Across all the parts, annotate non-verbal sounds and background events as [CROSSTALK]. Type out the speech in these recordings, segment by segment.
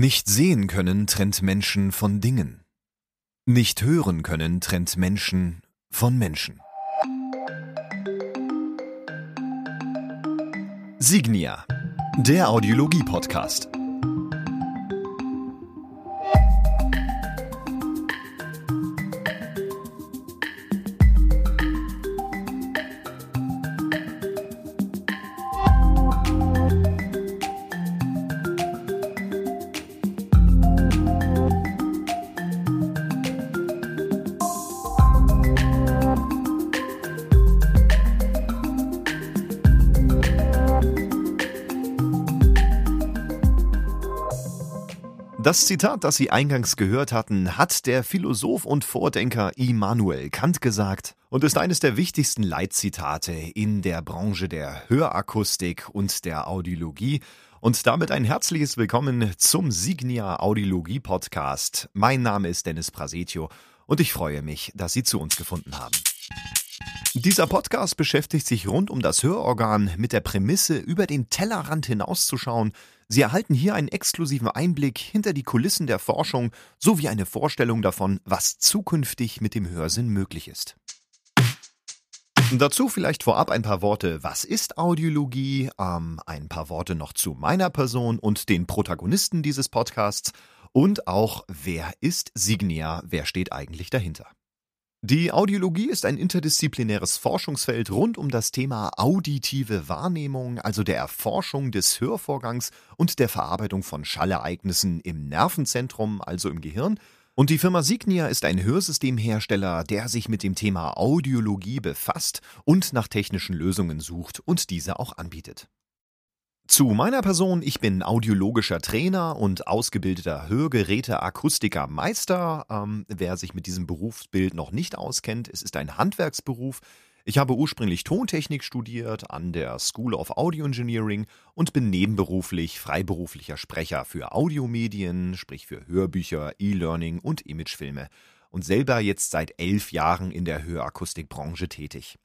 Nicht sehen können trennt Menschen von Dingen. Nicht hören können trennt Menschen von Menschen. Signia, der Audiologie-Podcast. Das Zitat, das Sie eingangs gehört hatten, hat der Philosoph und Vordenker Immanuel Kant gesagt und ist eines der wichtigsten Leitzitate in der Branche der Hörakustik und der Audiologie. Und damit ein herzliches Willkommen zum Signia Audiologie Podcast. Mein Name ist Dennis Prasetio und ich freue mich, dass Sie zu uns gefunden haben. Dieser Podcast beschäftigt sich rund um das Hörorgan mit der Prämisse, über den Tellerrand hinauszuschauen. Sie erhalten hier einen exklusiven Einblick hinter die Kulissen der Forschung sowie eine Vorstellung davon, was zukünftig mit dem Hörsinn möglich ist. Dazu vielleicht vorab ein paar Worte, was ist Audiologie, ähm, ein paar Worte noch zu meiner Person und den Protagonisten dieses Podcasts und auch, wer ist Signia, wer steht eigentlich dahinter. Die Audiologie ist ein interdisziplinäres Forschungsfeld rund um das Thema auditive Wahrnehmung, also der Erforschung des Hörvorgangs und der Verarbeitung von Schallereignissen im Nervenzentrum, also im Gehirn. Und die Firma Signia ist ein Hörsystemhersteller, der sich mit dem Thema Audiologie befasst und nach technischen Lösungen sucht und diese auch anbietet. Zu meiner Person, ich bin audiologischer Trainer und ausgebildeter Hörgeräte-Akustiker-Meister. Ähm, wer sich mit diesem Berufsbild noch nicht auskennt, es ist ein Handwerksberuf. Ich habe ursprünglich Tontechnik studiert an der School of Audio Engineering und bin nebenberuflich freiberuflicher Sprecher für Audiomedien, sprich für Hörbücher, E-Learning und Imagefilme und selber jetzt seit elf Jahren in der Hörakustikbranche tätig.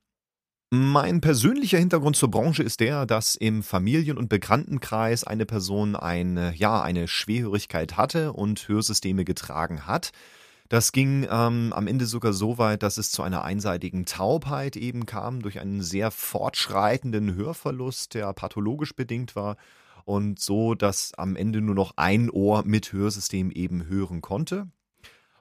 Mein persönlicher Hintergrund zur Branche ist der, dass im Familien- und Bekanntenkreis eine Person eine, ja, eine Schwerhörigkeit hatte und Hörsysteme getragen hat. Das ging ähm, am Ende sogar so weit, dass es zu einer einseitigen Taubheit eben kam, durch einen sehr fortschreitenden Hörverlust, der pathologisch bedingt war und so, dass am Ende nur noch ein Ohr mit Hörsystem eben hören konnte.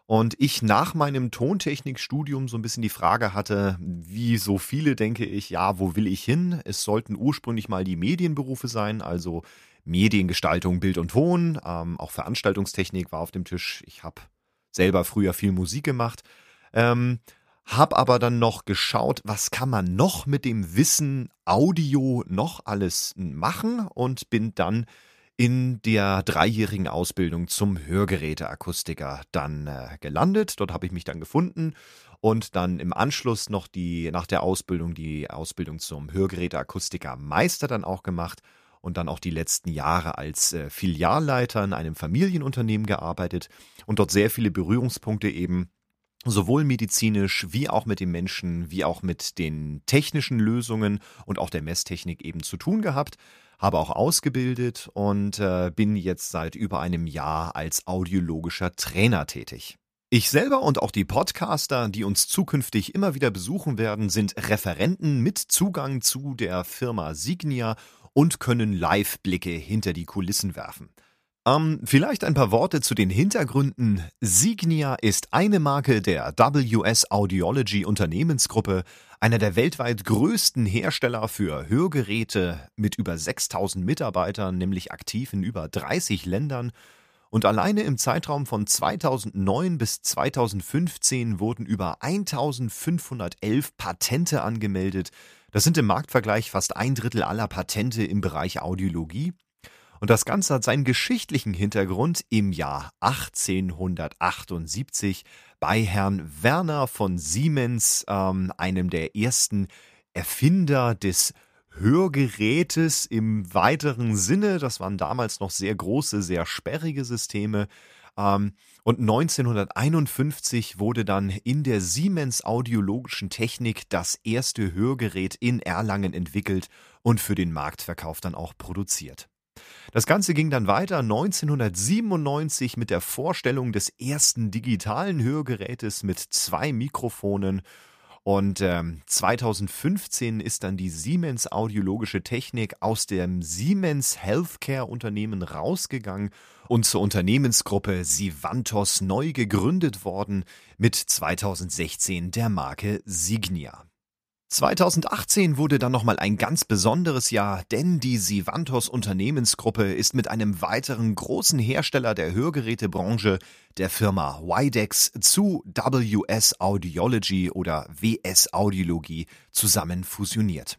Und ich nach meinem Tontechnikstudium so ein bisschen die Frage hatte, wie so viele denke ich, ja, wo will ich hin? Es sollten ursprünglich mal die Medienberufe sein, also Mediengestaltung, Bild und Ton, ähm, auch Veranstaltungstechnik war auf dem Tisch. Ich habe selber früher viel Musik gemacht, ähm, habe aber dann noch geschaut, was kann man noch mit dem Wissen Audio noch alles machen und bin dann in der dreijährigen Ausbildung zum Hörgeräteakustiker dann äh, gelandet. Dort habe ich mich dann gefunden und dann im Anschluss noch die nach der Ausbildung die Ausbildung zum Hörgeräteakustiker Meister dann auch gemacht und dann auch die letzten Jahre als äh, Filialleiter in einem Familienunternehmen gearbeitet und dort sehr viele Berührungspunkte eben sowohl medizinisch wie auch mit den Menschen, wie auch mit den technischen Lösungen und auch der Messtechnik eben zu tun gehabt habe auch ausgebildet und äh, bin jetzt seit über einem Jahr als audiologischer Trainer tätig. Ich selber und auch die Podcaster, die uns zukünftig immer wieder besuchen werden, sind Referenten mit Zugang zu der Firma Signia und können Live-Blicke hinter die Kulissen werfen. Ähm, vielleicht ein paar Worte zu den Hintergründen. Signia ist eine Marke der WS Audiology Unternehmensgruppe, einer der weltweit größten Hersteller für Hörgeräte mit über 6000 Mitarbeitern, nämlich aktiv in über 30 Ländern. Und alleine im Zeitraum von 2009 bis 2015 wurden über 1511 Patente angemeldet. Das sind im Marktvergleich fast ein Drittel aller Patente im Bereich Audiologie. Und das Ganze hat seinen geschichtlichen Hintergrund im Jahr 1878 bei Herrn Werner von Siemens, ähm, einem der ersten Erfinder des Hörgerätes im weiteren Sinne. Das waren damals noch sehr große, sehr sperrige Systeme. Ähm, und 1951 wurde dann in der Siemens Audiologischen Technik das erste Hörgerät in Erlangen entwickelt und für den Marktverkauf dann auch produziert. Das Ganze ging dann weiter 1997 mit der Vorstellung des ersten digitalen Hörgerätes mit zwei Mikrofonen und ähm, 2015 ist dann die Siemens Audiologische Technik aus dem Siemens Healthcare Unternehmen rausgegangen und zur Unternehmensgruppe Sivantos neu gegründet worden mit 2016 der Marke Signia. 2018 wurde dann nochmal ein ganz besonderes Jahr, denn die Sivantos Unternehmensgruppe ist mit einem weiteren großen Hersteller der Hörgerätebranche, der Firma Widex, zu WS Audiology oder WS Audiologie zusammen fusioniert.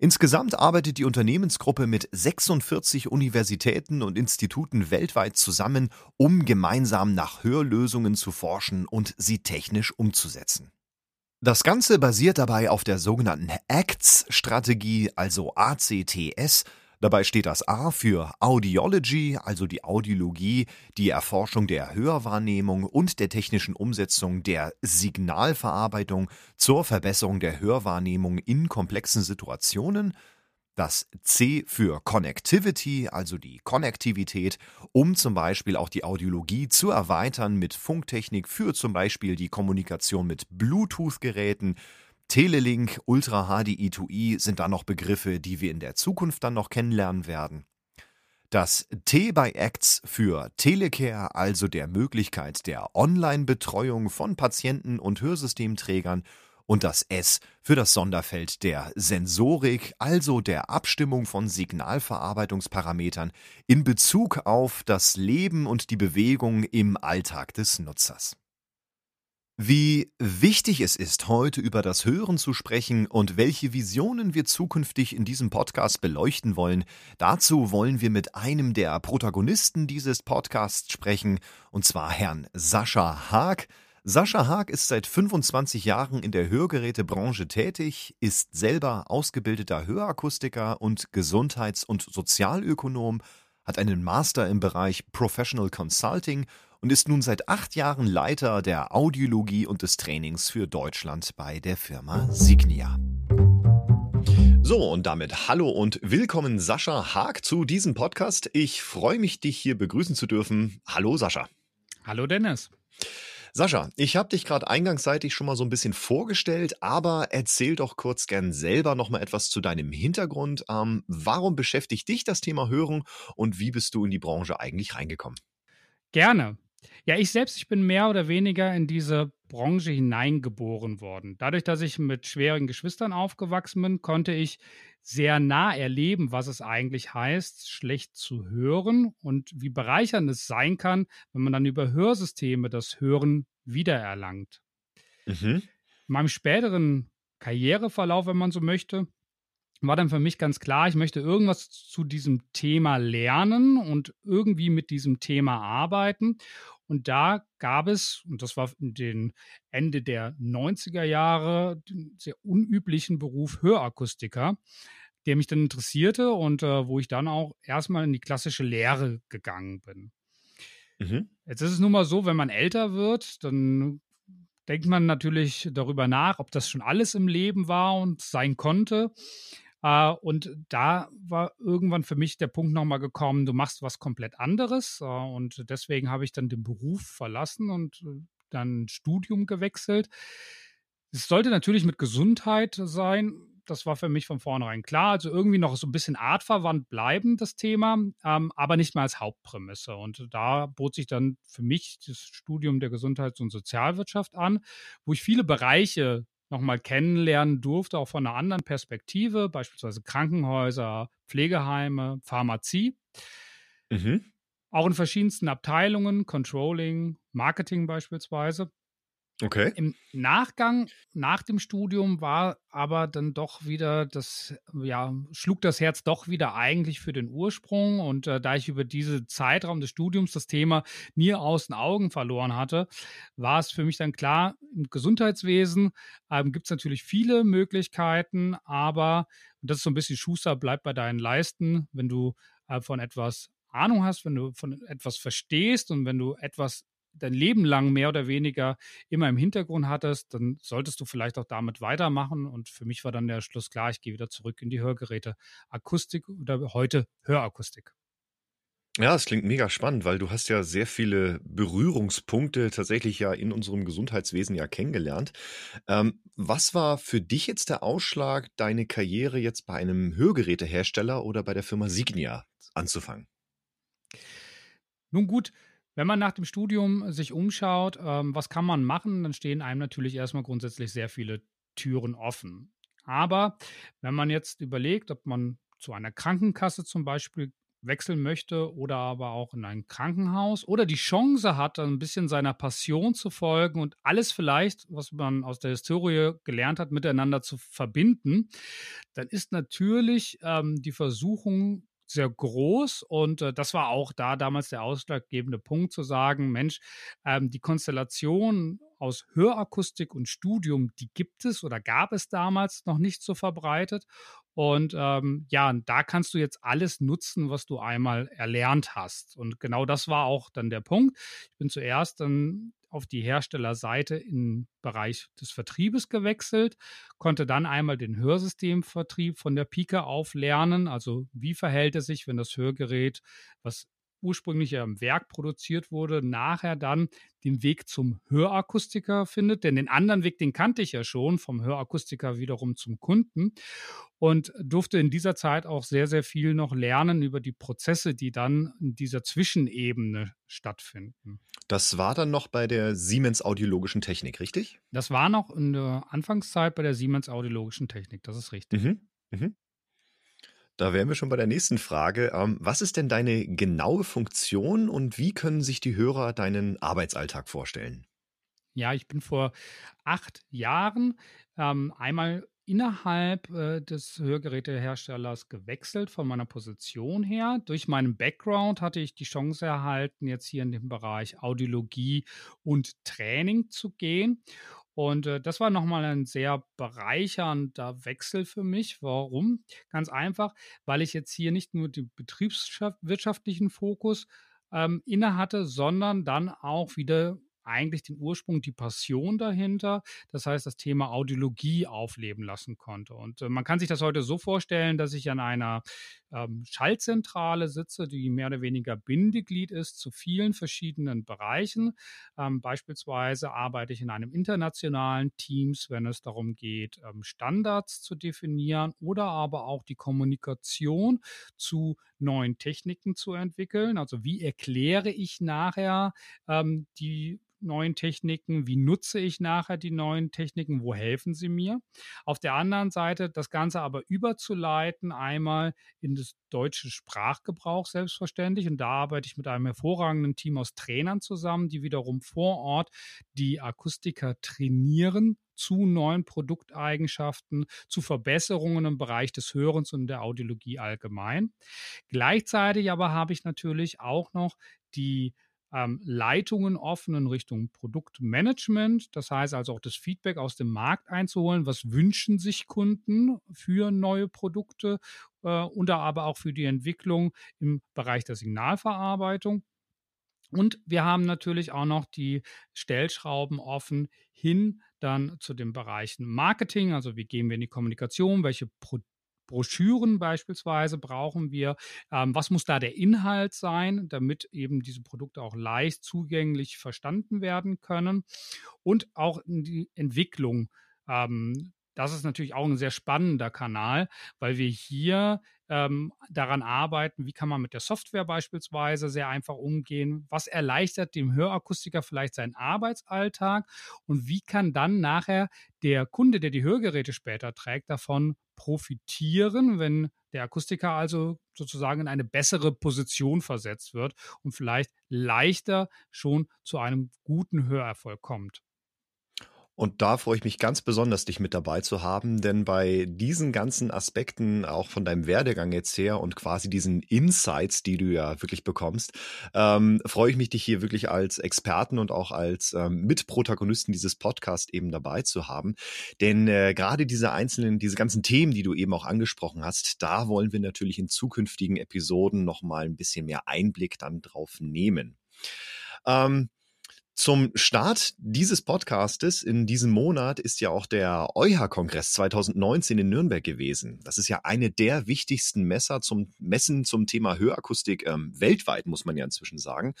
Insgesamt arbeitet die Unternehmensgruppe mit 46 Universitäten und Instituten weltweit zusammen, um gemeinsam nach Hörlösungen zu forschen und sie technisch umzusetzen. Das Ganze basiert dabei auf der sogenannten ACTS-Strategie, also ACTS. Dabei steht das A für Audiology, also die Audiologie, die Erforschung der Hörwahrnehmung und der technischen Umsetzung der Signalverarbeitung zur Verbesserung der Hörwahrnehmung in komplexen Situationen das C für Connectivity, also die Konnektivität, um zum Beispiel auch die Audiologie zu erweitern mit Funktechnik für zum Beispiel die Kommunikation mit Bluetooth-Geräten. Telelink, Ultra HDI2i sind dann noch Begriffe, die wir in der Zukunft dann noch kennenlernen werden. Das T bei Acts für Telecare, also der Möglichkeit der Online-Betreuung von Patienten und Hörsystemträgern und das S für das Sonderfeld der Sensorik, also der Abstimmung von Signalverarbeitungsparametern in Bezug auf das Leben und die Bewegung im Alltag des Nutzers. Wie wichtig es ist, heute über das Hören zu sprechen und welche Visionen wir zukünftig in diesem Podcast beleuchten wollen, dazu wollen wir mit einem der Protagonisten dieses Podcasts sprechen, und zwar Herrn Sascha Haag. Sascha Haag ist seit 25 Jahren in der Hörgerätebranche tätig, ist selber ausgebildeter Hörakustiker und Gesundheits- und Sozialökonom, hat einen Master im Bereich Professional Consulting und ist nun seit acht Jahren Leiter der Audiologie und des Trainings für Deutschland bei der Firma Signia. So, und damit hallo und willkommen Sascha Haag zu diesem Podcast. Ich freue mich, dich hier begrüßen zu dürfen. Hallo Sascha. Hallo Dennis. Sascha, ich habe dich gerade eingangsseitig schon mal so ein bisschen vorgestellt, aber erzähl doch kurz gern selber noch mal etwas zu deinem Hintergrund. Ähm, warum beschäftigt dich das Thema Hören und wie bist du in die Branche eigentlich reingekommen? Gerne. Ja, ich selbst, ich bin mehr oder weniger in diese Branche hineingeboren worden. Dadurch, dass ich mit schweren Geschwistern aufgewachsen bin, konnte ich sehr nah erleben, was es eigentlich heißt, schlecht zu hören und wie bereichernd es sein kann, wenn man dann über Hörsysteme das Hören wiedererlangt. Mhm. In meinem späteren Karriereverlauf, wenn man so möchte, war dann für mich ganz klar, ich möchte irgendwas zu diesem Thema lernen und irgendwie mit diesem Thema arbeiten. Und da gab es, und das war in den Ende der 90er Jahre, den sehr unüblichen Beruf Hörakustiker, der mich dann interessierte und äh, wo ich dann auch erstmal in die klassische Lehre gegangen bin. Mhm. Jetzt ist es nun mal so, wenn man älter wird, dann denkt man natürlich darüber nach, ob das schon alles im Leben war und sein konnte. Äh, und da war irgendwann für mich der Punkt nochmal gekommen, du machst was komplett anderes. Äh, und deswegen habe ich dann den Beruf verlassen und äh, dann Studium gewechselt. Es sollte natürlich mit Gesundheit sein. Das war für mich von vornherein klar. Also irgendwie noch so ein bisschen artverwandt bleiben, das Thema, ähm, aber nicht mal als Hauptprämisse. Und da bot sich dann für mich das Studium der Gesundheits- und Sozialwirtschaft an, wo ich viele Bereiche nochmal kennenlernen durfte, auch von einer anderen Perspektive, beispielsweise Krankenhäuser, Pflegeheime, Pharmazie. Mhm. Auch in verschiedensten Abteilungen, Controlling, Marketing beispielsweise. Okay. Im Nachgang, nach dem Studium, war aber dann doch wieder das, ja, schlug das Herz doch wieder eigentlich für den Ursprung. Und äh, da ich über diesen Zeitraum des Studiums das Thema nie aus den Augen verloren hatte, war es für mich dann klar, im Gesundheitswesen ähm, gibt es natürlich viele Möglichkeiten, aber, und das ist so ein bisschen Schuster, bleib bei deinen Leisten, wenn du äh, von etwas Ahnung hast, wenn du von etwas verstehst und wenn du etwas dein Leben lang mehr oder weniger immer im Hintergrund hattest, dann solltest du vielleicht auch damit weitermachen. Und für mich war dann der Schluss klar, ich gehe wieder zurück in die Hörgeräte Akustik oder heute Hörakustik. Ja, es klingt mega spannend, weil du hast ja sehr viele Berührungspunkte tatsächlich ja in unserem Gesundheitswesen ja kennengelernt. Ähm, was war für dich jetzt der Ausschlag, deine Karriere jetzt bei einem Hörgerätehersteller oder bei der Firma Signia anzufangen? Nun gut, wenn man nach dem Studium sich umschaut, ähm, was kann man machen, dann stehen einem natürlich erstmal grundsätzlich sehr viele Türen offen. Aber wenn man jetzt überlegt, ob man zu einer Krankenkasse zum Beispiel wechseln möchte oder aber auch in ein Krankenhaus oder die Chance hat, ein bisschen seiner Passion zu folgen und alles vielleicht, was man aus der Historie gelernt hat, miteinander zu verbinden, dann ist natürlich ähm, die Versuchung sehr groß und äh, das war auch da damals der ausschlaggebende Punkt zu sagen, Mensch, ähm, die Konstellation aus Hörakustik und Studium, die gibt es oder gab es damals noch nicht so verbreitet und ähm, ja, da kannst du jetzt alles nutzen, was du einmal erlernt hast. Und genau das war auch dann der Punkt. Ich bin zuerst dann auf die Herstellerseite im Bereich des Vertriebes gewechselt, konnte dann einmal den Hörsystemvertrieb von der Pike auf lernen. Also wie verhält es sich, wenn das Hörgerät, was ursprünglich ja im Werk produziert wurde, nachher dann den Weg zum Hörakustiker findet. Denn den anderen Weg, den kannte ich ja schon, vom Hörakustiker wiederum zum Kunden. Und durfte in dieser Zeit auch sehr, sehr viel noch lernen über die Prozesse, die dann in dieser Zwischenebene stattfinden. Das war dann noch bei der Siemens Audiologischen Technik, richtig? Das war noch in der Anfangszeit bei der Siemens Audiologischen Technik, das ist richtig. Mhm. Mhm. Da wären wir schon bei der nächsten Frage. Ähm, was ist denn deine genaue Funktion und wie können sich die Hörer deinen Arbeitsalltag vorstellen? Ja, ich bin vor acht Jahren ähm, einmal innerhalb äh, des Hörgeräteherstellers gewechselt von meiner Position her. Durch meinen Background hatte ich die Chance erhalten, jetzt hier in den Bereich Audiologie und Training zu gehen. Und äh, das war nochmal ein sehr bereichernder Wechsel für mich. Warum? Ganz einfach, weil ich jetzt hier nicht nur den betriebswirtschaftlichen Fokus ähm, inne hatte, sondern dann auch wieder eigentlich den Ursprung, die Passion dahinter, das heißt das Thema Audiologie aufleben lassen konnte. Und äh, man kann sich das heute so vorstellen, dass ich an einer ähm, Schaltzentrale sitze, die mehr oder weniger Bindeglied ist zu vielen verschiedenen Bereichen. Ähm, beispielsweise arbeite ich in einem internationalen Teams, wenn es darum geht, ähm, Standards zu definieren oder aber auch die Kommunikation zu neuen Techniken zu entwickeln. Also wie erkläre ich nachher ähm, die neuen Techniken? Wie nutze ich nachher die neuen Techniken? Wo helfen sie mir? Auf der anderen Seite das Ganze aber überzuleiten, einmal in das deutsche Sprachgebrauch selbstverständlich. Und da arbeite ich mit einem hervorragenden Team aus Trainern zusammen, die wiederum vor Ort die Akustiker trainieren zu neuen Produkteigenschaften, zu Verbesserungen im Bereich des Hörens und der Audiologie allgemein. Gleichzeitig aber habe ich natürlich auch noch die ähm, Leitungen offen in Richtung Produktmanagement. Das heißt also auch das Feedback aus dem Markt einzuholen. Was wünschen sich Kunden für neue Produkte äh, und aber auch für die Entwicklung im Bereich der Signalverarbeitung. Und wir haben natürlich auch noch die Stellschrauben offen hin dann zu den Bereichen Marketing, also wie gehen wir in die Kommunikation, welche Produkte Broschüren beispielsweise brauchen wir. Ähm, was muss da der Inhalt sein, damit eben diese Produkte auch leicht zugänglich verstanden werden können? Und auch die Entwicklung. Ähm, das ist natürlich auch ein sehr spannender Kanal, weil wir hier ähm, daran arbeiten, wie kann man mit der Software beispielsweise sehr einfach umgehen, was erleichtert dem Hörakustiker vielleicht seinen Arbeitsalltag und wie kann dann nachher der Kunde, der die Hörgeräte später trägt, davon profitieren, wenn der Akustiker also sozusagen in eine bessere Position versetzt wird und vielleicht leichter schon zu einem guten Hörerfolg kommt. Und da freue ich mich ganz besonders, dich mit dabei zu haben, denn bei diesen ganzen Aspekten, auch von deinem Werdegang jetzt her und quasi diesen Insights, die du ja wirklich bekommst, ähm, freue ich mich, dich hier wirklich als Experten und auch als ähm, Mitprotagonisten dieses Podcasts eben dabei zu haben. Denn äh, gerade diese einzelnen, diese ganzen Themen, die du eben auch angesprochen hast, da wollen wir natürlich in zukünftigen Episoden nochmal ein bisschen mehr Einblick dann drauf nehmen. Ähm, Zum Start dieses Podcastes in diesem Monat ist ja auch der EuHA-Kongress 2019 in Nürnberg gewesen. Das ist ja eine der wichtigsten Messer zum Messen zum Thema Hörakustik ähm, weltweit, muss man ja inzwischen sagen.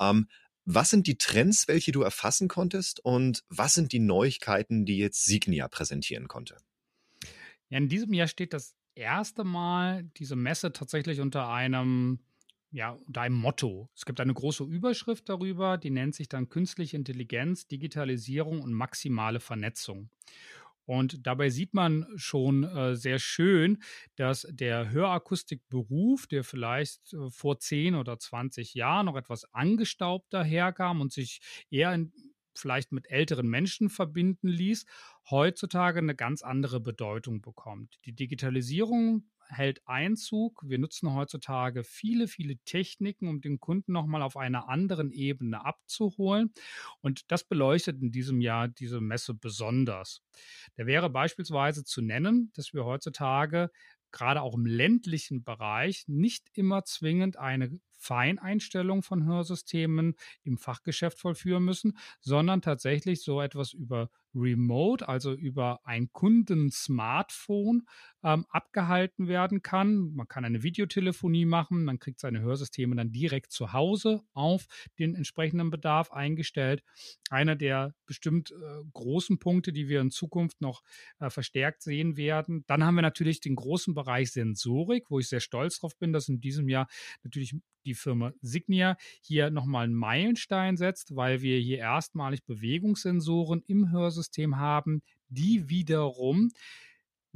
Ähm, was sind die Trends, welche du erfassen konntest und was sind die Neuigkeiten, die jetzt Signia präsentieren konnte? Ja, in diesem Jahr steht das erste Mal diese Messe tatsächlich unter einem ja, unter einem Motto. Es gibt eine große Überschrift darüber, die nennt sich dann Künstliche Intelligenz, Digitalisierung und maximale Vernetzung. Und dabei sieht man schon äh, sehr schön, dass der Hörakustikberuf, der vielleicht äh, vor 10 oder 20 Jahren noch etwas angestaubt daherkam und sich eher in, vielleicht mit älteren Menschen verbinden ließ, heutzutage eine ganz andere Bedeutung bekommt. Die Digitalisierung hält Einzug. Wir nutzen heutzutage viele, viele Techniken, um den Kunden nochmal auf einer anderen Ebene abzuholen. Und das beleuchtet in diesem Jahr diese Messe besonders. Da wäre beispielsweise zu nennen, dass wir heutzutage gerade auch im ländlichen Bereich nicht immer zwingend eine Feineinstellung von Hörsystemen im Fachgeschäft vollführen müssen, sondern tatsächlich so etwas über Remote, also über ein Kunden-Smartphone ähm, abgehalten werden kann. Man kann eine Videotelefonie machen, man kriegt seine Hörsysteme dann direkt zu Hause auf den entsprechenden Bedarf eingestellt. Einer der bestimmt äh, großen Punkte, die wir in Zukunft noch äh, verstärkt sehen werden. Dann haben wir natürlich den großen Bereich Sensorik, wo ich sehr stolz drauf bin, dass in diesem Jahr natürlich die Firma Signia hier nochmal einen Meilenstein setzt, weil wir hier erstmalig Bewegungssensoren im Hörsystem haben, die wiederum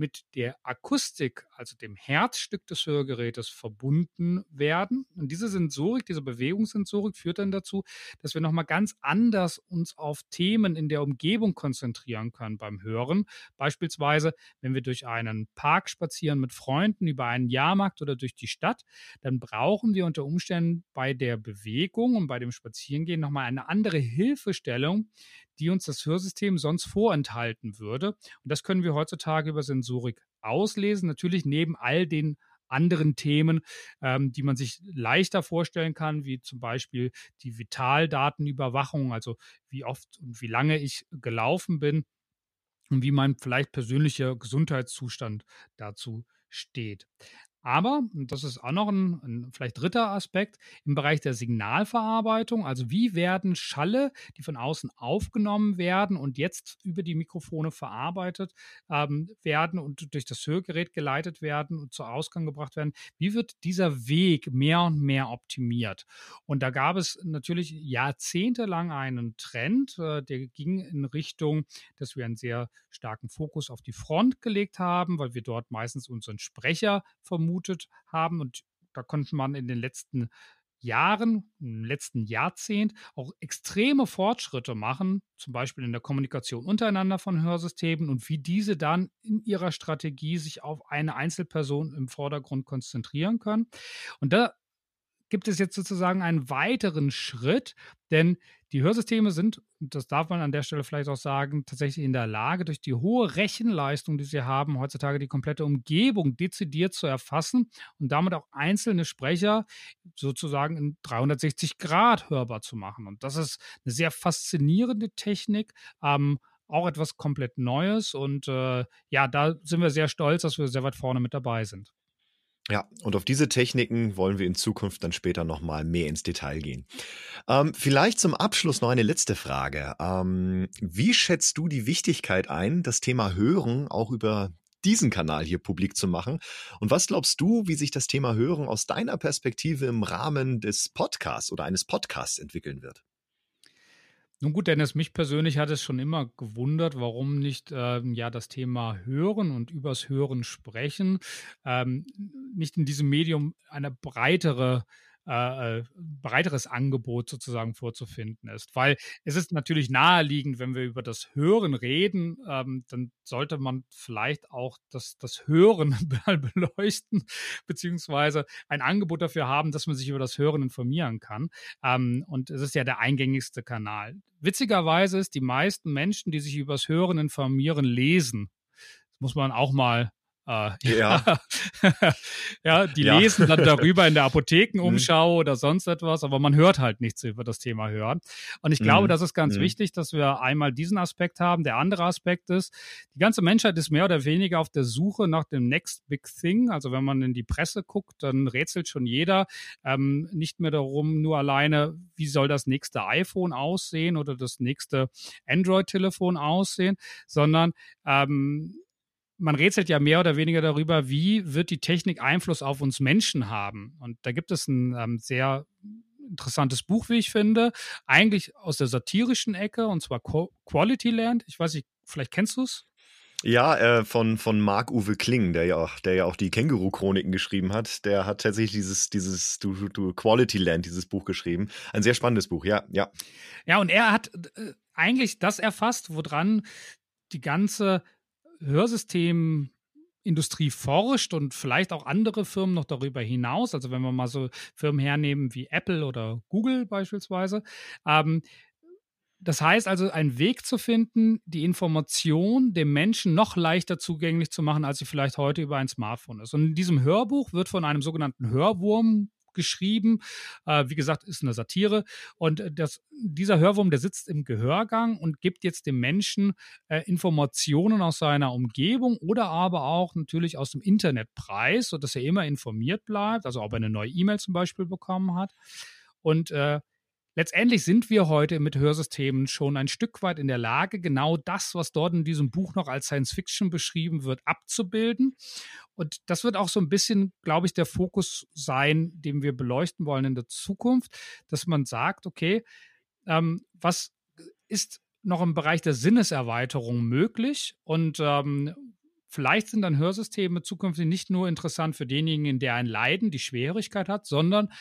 mit der Akustik, also dem Herzstück des Hörgerätes, verbunden werden. Und diese Sensorik, diese Bewegungssensorik führt dann dazu, dass wir nochmal ganz anders uns auf Themen in der Umgebung konzentrieren können beim Hören. Beispielsweise, wenn wir durch einen Park spazieren mit Freunden, über einen Jahrmarkt oder durch die Stadt, dann brauchen wir unter Umständen bei der Bewegung und bei dem Spazierengehen nochmal eine andere Hilfestellung, die uns das Hörsystem sonst vorenthalten würde. Und das können wir heutzutage über Sensorik auslesen. Natürlich neben all den anderen Themen, ähm, die man sich leichter vorstellen kann, wie zum Beispiel die Vitaldatenüberwachung, also wie oft und wie lange ich gelaufen bin und wie mein vielleicht persönlicher Gesundheitszustand dazu steht. Aber, und das ist auch noch ein, ein, vielleicht dritter Aspekt, im Bereich der Signalverarbeitung, also wie werden Schalle, die von außen aufgenommen werden und jetzt über die Mikrofone verarbeitet ähm, werden und durch das Hörgerät geleitet werden und zu Ausgang gebracht werden, wie wird dieser Weg mehr und mehr optimiert? Und da gab es natürlich jahrzehntelang einen Trend, äh, der ging in Richtung, dass wir einen sehr starken Fokus auf die Front gelegt haben, weil wir dort meistens unseren Sprecher vermuten vermutet haben. Und da konnte man in den letzten Jahren, im letzten Jahrzehnt auch extreme Fortschritte machen, zum Beispiel in der Kommunikation untereinander von Hörsystemen und wie diese dann in ihrer Strategie sich auf eine Einzelperson im Vordergrund konzentrieren können. Und da gibt es jetzt sozusagen einen weiteren Schritt, denn die Hörsysteme sind, das darf man an der Stelle vielleicht auch sagen, tatsächlich in der Lage, durch die hohe Rechenleistung, die sie haben, heutzutage die komplette Umgebung dezidiert zu erfassen und damit auch einzelne Sprecher sozusagen in 360 Grad hörbar zu machen. Und das ist eine sehr faszinierende Technik. Ähm, auch etwas komplett Neues und äh, ja, da sind wir sehr stolz, dass wir sehr weit vorne mit dabei sind. Ja, und auf diese Techniken wollen wir in Zukunft dann später nochmal mehr ins Detail gehen. Ähm, vielleicht zum Abschluss noch eine letzte Frage. Ähm, wie schätzt du die Wichtigkeit ein, das Thema Hören auch über diesen Kanal hier publik zu machen? Und was glaubst du, wie sich das Thema Hören aus deiner Perspektive im Rahmen des Podcasts oder eines Podcasts entwickeln wird? Nun gut, Dennis, mich persönlich hat es schon immer gewundert, warum nicht ähm, ja das Thema Hören und übers Hören sprechen ähm, nicht in diesem Medium eine breitere äh, äh, breiteres Angebot sozusagen vorzufinden ist. Weil es ist natürlich naheliegend, wenn wir über das Hören reden, ähm, dann sollte man vielleicht auch das, das Hören [LAUGHS] beleuchten, beziehungsweise ein Angebot dafür haben, dass man sich über das Hören informieren kann. Ähm, und es ist ja der eingängigste Kanal. Witzigerweise ist, die meisten Menschen, die sich über das Hören informieren, lesen. Das muss man auch mal Äh, ja. [LAUGHS] ja, die ja. lesen dann darüber in der Apothekenumschau mhm. oder sonst etwas, aber man hört halt nichts über das Thema Hören. Und ich glaube, mhm. das ist ganz mhm. wichtig, dass wir einmal diesen Aspekt haben. Der andere Aspekt ist, die ganze Menschheit ist mehr oder weniger auf der Suche nach dem Next Big Thing. Also wenn man in die Presse guckt, dann rätselt schon jeder ähm, nicht mehr darum, nur alleine, wie soll das nächste iPhone aussehen oder das nächste Android-Telefon aussehen, sondern ähm, man rätselt ja mehr oder weniger darüber, wie wird die Technik Einfluss auf uns Menschen haben. Und da gibt es ein ähm, sehr interessantes Buch, wie ich finde, eigentlich aus der satirischen Ecke, und zwar Quality Land. Ich weiß nicht, vielleicht kennst du es? Ja, äh, von, von Marc-Uwe Kling, der ja, auch, der ja auch die Känguru-Chroniken geschrieben hat. Der hat tatsächlich dieses, dieses du, du Quality Land, dieses Buch geschrieben. Ein sehr spannendes Buch, ja, ja. Ja, und er hat äh, eigentlich das erfasst, woran die ganze Hörsystemindustrie forscht und vielleicht auch andere Firmen noch darüber hinaus. Also wenn wir mal so Firmen hernehmen wie Apple oder Google beispielsweise. Ähm, das heißt also, einen Weg zu finden, die Information dem Menschen noch leichter zugänglich zu machen, als sie vielleicht heute über ein Smartphone ist. Und in diesem Hörbuch wird von einem sogenannten Hörwurm geschrieben. Äh, wie gesagt, ist eine Satire. Und das, dieser Hörwurm, der sitzt im Gehörgang und gibt jetzt dem Menschen äh, Informationen aus seiner Umgebung oder aber auch natürlich aus dem Internet preis, sodass er immer informiert bleibt, also ob er eine neue E-Mail zum Beispiel bekommen hat. Und äh, Letztendlich sind wir heute mit Hörsystemen schon ein Stück weit in der Lage, genau das, was dort in diesem Buch noch als Science Fiction beschrieben wird, abzubilden. Und das wird auch so ein bisschen, glaube ich, der Fokus sein, den wir beleuchten wollen in der Zukunft, dass man sagt, okay, ähm, was ist noch im Bereich der Sinneserweiterung möglich und ähm, Vielleicht sind dann Hörsysteme zukünftig nicht nur interessant für denjenigen, der ein Leiden, die Schwierigkeit hat, sondern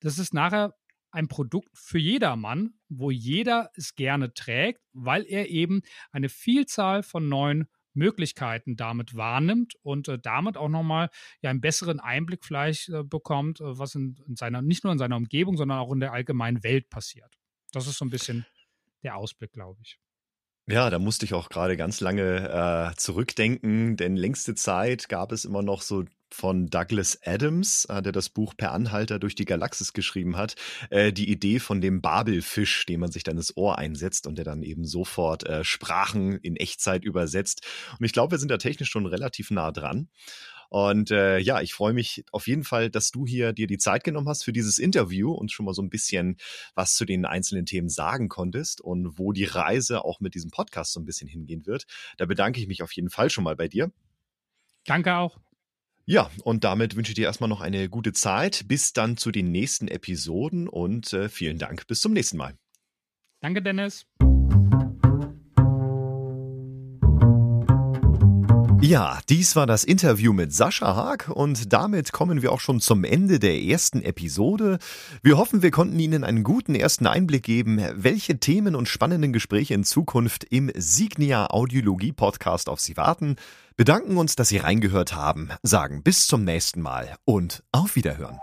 das ist nachher ein Produkt für jedermann, wo jeder es gerne trägt, weil er eben eine Vielzahl von neuen Möglichkeiten damit wahrnimmt und äh, damit auch nochmal ja, einen besseren Einblick vielleicht äh, bekommt, äh, was in, in, seiner, nicht nur in seiner Umgebung, sondern auch in der allgemeinen Welt passiert. Das ist so ein bisschen der Ausblick, glaube ich. Ja, da musste ich auch gerade ganz lange äh, zurückdenken, denn längste Zeit gab es immer noch so von Douglas Adams, äh, der das Buch Per Anhalter durch die Galaxis geschrieben hat, äh, die Idee von dem Babelfisch, den man sich dann ins Ohr einsetzt und der dann eben sofort äh, Sprachen in Echtzeit übersetzt. Und ich glaube, wir sind da technisch schon relativ nah dran. Und äh, ja, ich freue mich auf jeden Fall, dass du hier dir die Zeit genommen hast für dieses Interview und schon mal so ein bisschen was zu den einzelnen Themen sagen konntest und wo die Reise auch mit diesem Podcast so ein bisschen hingehen wird. Da bedanke ich mich auf jeden Fall schon mal bei dir. Danke auch. Ja, und damit wünsche ich dir erstmal noch eine gute Zeit. Bis dann zu den nächsten Episoden und äh, vielen Dank. Bis zum nächsten Mal. Danke, Dennis. Ja, dies war das Interview mit Sascha Haag und damit kommen wir auch schon zum Ende der ersten Episode. Wir hoffen, wir konnten Ihnen einen guten ersten Einblick geben, welche Themen und spannenden Gespräche in Zukunft im Signia Audiologie Podcast auf Sie warten. Bedanken uns, dass Sie reingehört haben, sagen bis zum nächsten Mal und auf Wiederhören.